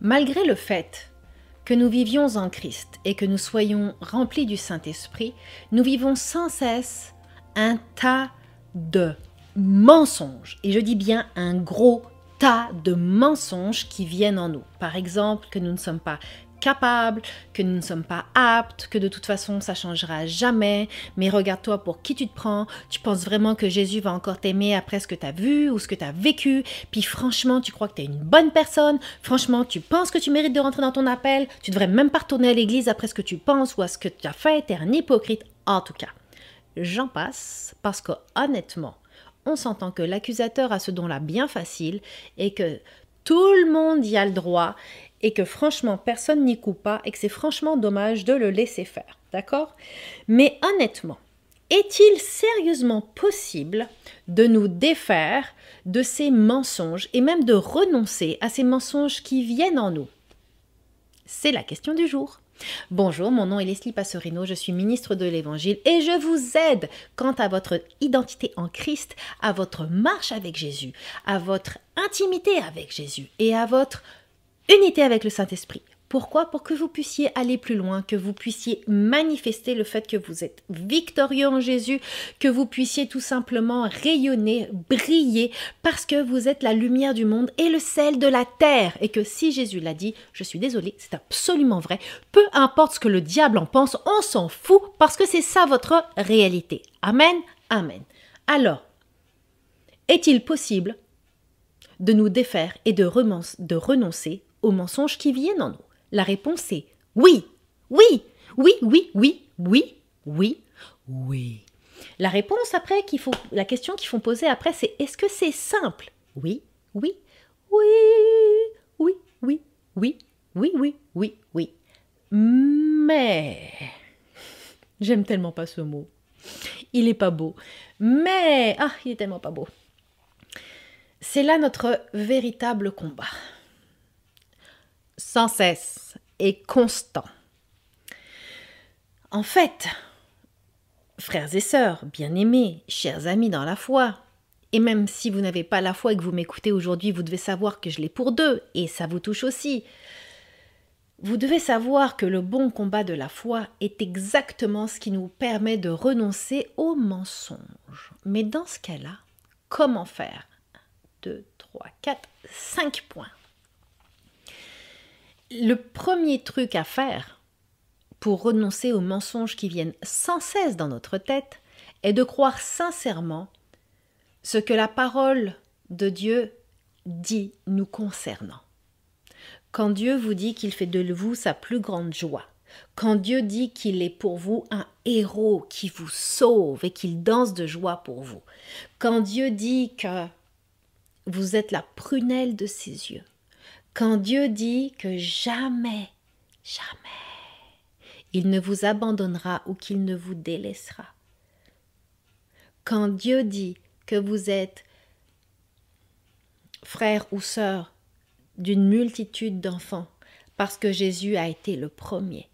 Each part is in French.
Malgré le fait que nous vivions en Christ et que nous soyons remplis du Saint-Esprit, nous vivons sans cesse un tas de mensonges. Et je dis bien un gros tas de mensonges qui viennent en nous. Par exemple, que nous ne sommes pas capables, que nous ne sommes pas aptes, que de toute façon ça changera jamais, mais regarde-toi pour qui tu te prends, tu penses vraiment que Jésus va encore t'aimer après ce que tu as vu ou ce que tu as vécu, puis franchement tu crois que tu es une bonne personne, franchement tu penses que tu mérites de rentrer dans ton appel, tu devrais même pas retourner à l'église après ce que tu penses ou à ce que tu as fait, tu es un hypocrite en tout cas. J'en passe parce que honnêtement, on s'entend que l'accusateur a ce don-là bien facile et que tout le monde y a le droit et que franchement personne n'y coupe pas et que c'est franchement dommage de le laisser faire. D'accord? Mais honnêtement, est-il sérieusement possible de nous défaire de ces mensonges et même de renoncer à ces mensonges qui viennent en nous? C'est la question du jour. Bonjour, mon nom est Leslie Passerino, je suis ministre de l'Évangile et je vous aide quant à votre identité en Christ, à votre marche avec Jésus, à votre intimité avec Jésus et à votre unité avec le Saint-Esprit. Pourquoi? Pour que vous puissiez aller plus loin, que vous puissiez manifester le fait que vous êtes victorieux en Jésus, que vous puissiez tout simplement rayonner, briller, parce que vous êtes la lumière du monde et le sel de la terre. Et que si Jésus l'a dit, je suis désolée, c'est absolument vrai, peu importe ce que le diable en pense, on s'en fout, parce que c'est ça votre réalité. Amen, amen. Alors, est-il possible de nous défaire et de, renoncer aux mensonges qui viennent en nous la réponse est oui, oui, oui, oui, oui, oui, oui, oui. La réponse après qu'il faut, la question qu'il faut poser après, c'est est-ce que c'est simple Oui, oui, oui, oui, oui, oui, oui, oui, oui, oui. Mais j'aime tellement pas ce mot. Il est pas beau. Mais ah, il est tellement pas beau. C'est là notre véritable combat sans cesse et constant. En fait, frères et sœurs, bien-aimés, chers amis dans la foi, et même si vous n'avez pas la foi et que vous m'écoutez aujourd'hui, vous devez savoir que je l'ai pour deux, et ça vous touche aussi. Vous devez savoir que le bon combat de la foi est exactement ce qui nous permet de renoncer aux mensonges. Mais dans ce cas-là, comment faire? 2, 3, 4, 5 points le premier truc à faire pour renoncer aux mensonges qui viennent sans cesse dans notre tête est de croire sincèrement ce que la parole de Dieu dit nous concernant. Quand Dieu vous dit qu'il fait de vous sa plus grande joie, quand Dieu dit qu'il est pour vous un héros qui vous sauve et qu'il danse de joie pour vous, quand Dieu dit que vous êtes la prunelle de ses yeux, quand Dieu dit que jamais, jamais, il ne vous abandonnera ou qu'il ne vous délaissera. Quand Dieu dit que vous êtes frère ou sœur d'une multitude d'enfants, parce que Jésus a été le premier.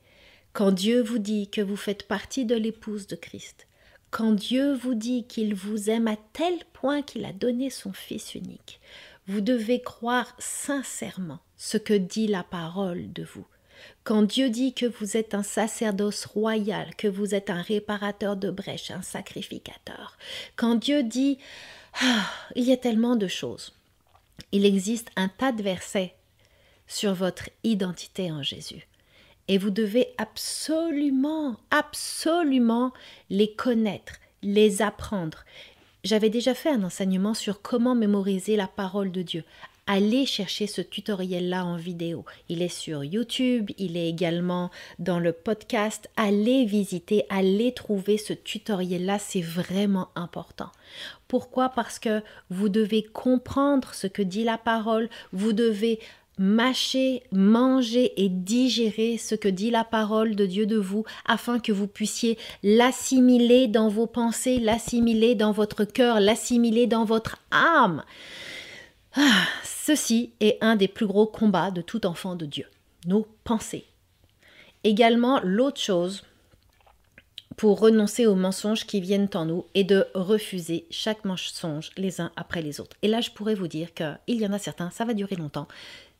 Quand Dieu vous dit que vous faites partie de l'épouse de Christ, quand Dieu vous dit qu'il vous aime à tel point qu'il a donné son Fils unique, vous devez croire sincèrement ce que dit la parole de vous. Quand Dieu dit que vous êtes un sacerdoce royal, que vous êtes un réparateur de brèches, un sacrificateur, quand Dieu dit ah, il y a tellement de choses. Il existe un tas de versets sur votre identité en Jésus. Et vous devez absolument, absolument les connaître, les apprendre. J'avais déjà fait un enseignement sur comment mémoriser la parole de Dieu. Allez chercher ce tutoriel-là en vidéo. Il est sur YouTube, il est également dans le podcast. Allez visiter, allez trouver ce tutoriel-là, c'est vraiment important. Pourquoi? Parce que vous devez comprendre ce que dit la parole, vous devez mâcher, manger et digérer ce que dit la parole de Dieu de vous afin que vous puissiez l'assimiler dans vos pensées, l'assimiler dans votre cœur, l'assimiler dans votre âme. Ah, ceci est un des plus gros combats de tout enfant de Dieu, nos pensées. Également, l'autre chose pour renoncer aux mensonges qui viennent en nous est de refuser chaque mensonge les uns après les autres. Et là, je pourrais vous dire qu'il y en a certains, ça va durer longtemps,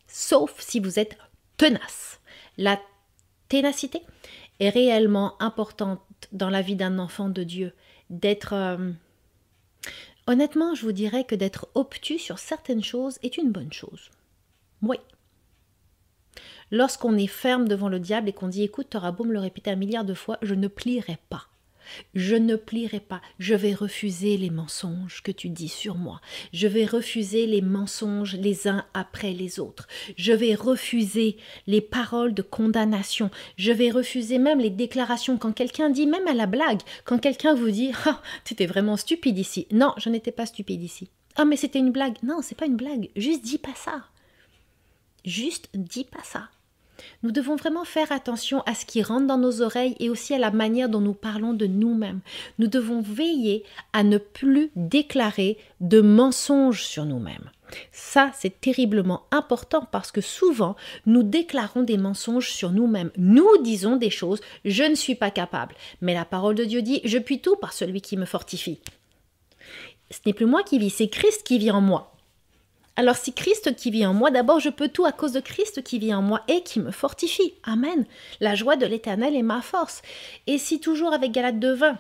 sauf si vous êtes tenace. La ténacité est réellement importante dans la vie d'un enfant de Dieu, d'être... Euh, honnêtement, je vous dirais que d'être obtus sur certaines choses est une bonne chose. Oui. Lorsqu'on est ferme devant le diable et qu'on dit écoute, t'auras beau me le répéter un milliard de fois, je ne plierai pas. Je ne plierai pas, je vais refuser les mensonges que tu dis sur moi, je vais refuser les mensonges les uns après les autres, je vais refuser les paroles de condamnation, je vais refuser même les déclarations quand quelqu'un dit, même à la blague, quand quelqu'un vous dit Ah, tu étais vraiment stupide ici. Non, je n'étais pas stupide ici. Ah, mais c'était une blague. Non, c'est pas une blague. Juste dis pas ça. Juste dis pas ça. Nous devons vraiment faire attention à ce qui rentre dans nos oreilles et aussi à la manière dont nous parlons de nous-mêmes. Nous devons veiller à ne plus déclarer de mensonges sur nous-mêmes. Ça, c'est terriblement important parce que souvent, nous déclarons des mensonges sur nous-mêmes. Nous disons des choses, je ne suis pas capable. Mais la parole de Dieu dit, je puis tout par celui qui me fortifie. Ce n'est plus moi qui vis, c'est Christ qui vit en moi. Alors si Christ qui vit en moi, d'abord je peux tout à cause de Christ qui vit en moi et qui me fortifie. Amen. La joie de l'Éternel est ma force. Et si toujours avec Galate de vin,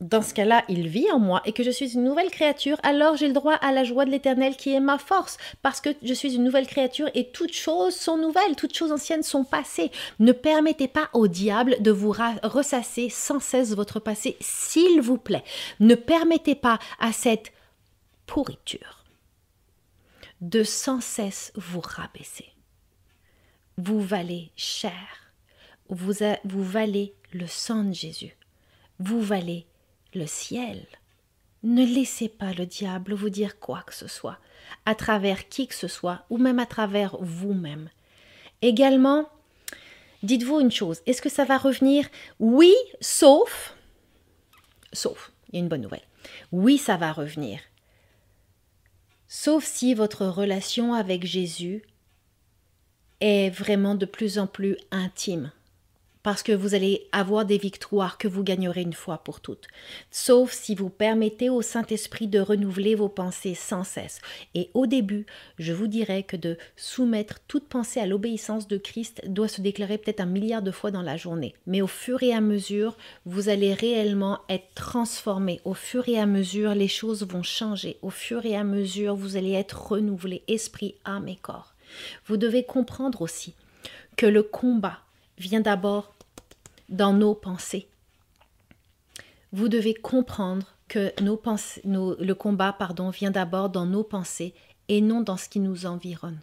dans ce cas-là, il vit en moi et que je suis une nouvelle créature, alors j'ai le droit à la joie de l'Éternel qui est ma force, parce que je suis une nouvelle créature et toutes choses sont nouvelles, toutes choses anciennes sont passées. Ne permettez pas au diable de vous ressasser sans cesse votre passé, s'il vous plaît. Ne permettez pas à cette pourriture de sans cesse vous rabaisser. Vous valez cher. Vous, vous valez le sang de Jésus. Vous valez le ciel. Ne laissez pas le diable vous dire quoi que ce soit, à travers qui que ce soit, ou même à travers vous-même. Également, dites-vous une chose, est-ce que ça va revenir? Oui, sauf, sauf, il y a une bonne nouvelle. Oui, ça va revenir, sauf si votre relation avec Jésus est vraiment de plus en plus intime, parce que vous allez avoir des victoires que vous gagnerez une fois pour toutes, sauf si vous permettez au Saint-Esprit de renouveler vos pensées sans cesse. Et au début, je vous dirais que de soumettre toute pensée à l'obéissance de Christ doit se déclarer peut-être un milliard de fois dans la journée. Mais au fur et à mesure, vous allez réellement être transformé. Au fur et à mesure, les choses vont changer. Au fur et à mesure, vous allez être renouvelé, esprit, âme et corps. Vous devez comprendre aussi que le combat vient d'abord dans nos pensées. Vous devez comprendre que nos pensées, le combat pardon, vient d'abord dans nos pensées et non dans ce qui nous environne.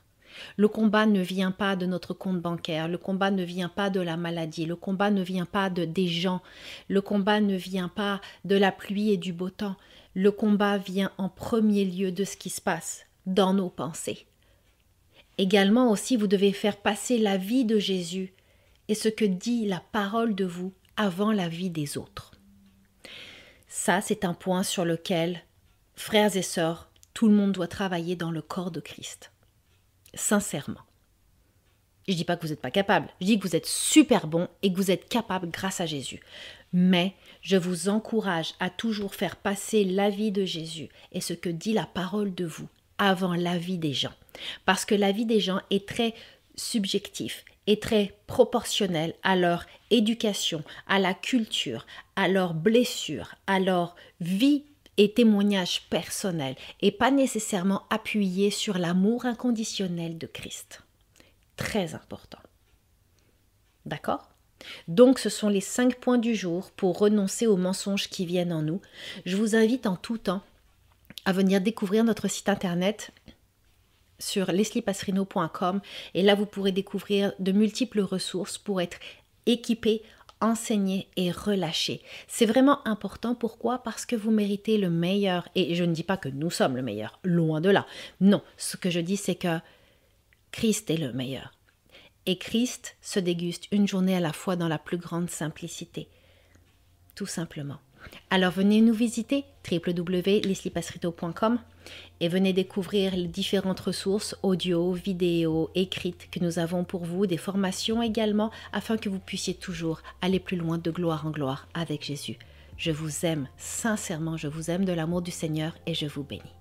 Le combat ne vient pas de notre compte bancaire, le combat ne vient pas de la maladie, le combat ne vient pas de des gens, le combat ne vient pas de la pluie et du beau temps. Le combat vient en premier lieu de ce qui se passe dans nos pensées. Également aussi, vous devez faire passer la vie de Jésus et ce que dit la parole de vous avant la vie des autres. Ça, c'est un point sur lequel, frères et sœurs, tout le monde doit travailler dans le corps de Christ. Sincèrement. Je ne dis pas que vous n'êtes pas capable, je dis que vous êtes super bon et que vous êtes capable grâce à Jésus. Mais je vous encourage à toujours faire passer la vie de Jésus et ce que dit la parole de vous avant la vie des gens. Parce que la vie des gens est très subjectif très proportionnel à leur éducation, à la culture, à leurs blessures, à leur vie et témoignage personnel, et pas nécessairement appuyé sur l'amour inconditionnel de Christ. Très important. D'accord? Donc ce sont les cinq points du jour pour renoncer aux mensonges qui viennent en nous. Je vous invite en tout temps à venir découvrir notre site internet sur lesliepasserino.com et là vous pourrez découvrir de multiples ressources pour être équipé, enseigné et relâché. C'est vraiment important. Pourquoi? Parce que vous méritez le meilleur. Et je ne dis pas que nous sommes le meilleur, loin de là. Non, ce que je dis c'est que Christ est le meilleur. Et Christ se déguste une journée à la fois dans la plus grande simplicité. Tout simplement. Alors venez nous visiter www.lesliepasserito.com et venez découvrir les différentes ressources audio, vidéo, écrites que nous avons pour vous, des formations également, afin que vous puissiez toujours aller plus loin de gloire en gloire avec Jésus. Je vous aime, sincèrement, je vous aime de l'amour du Seigneur et je vous bénis.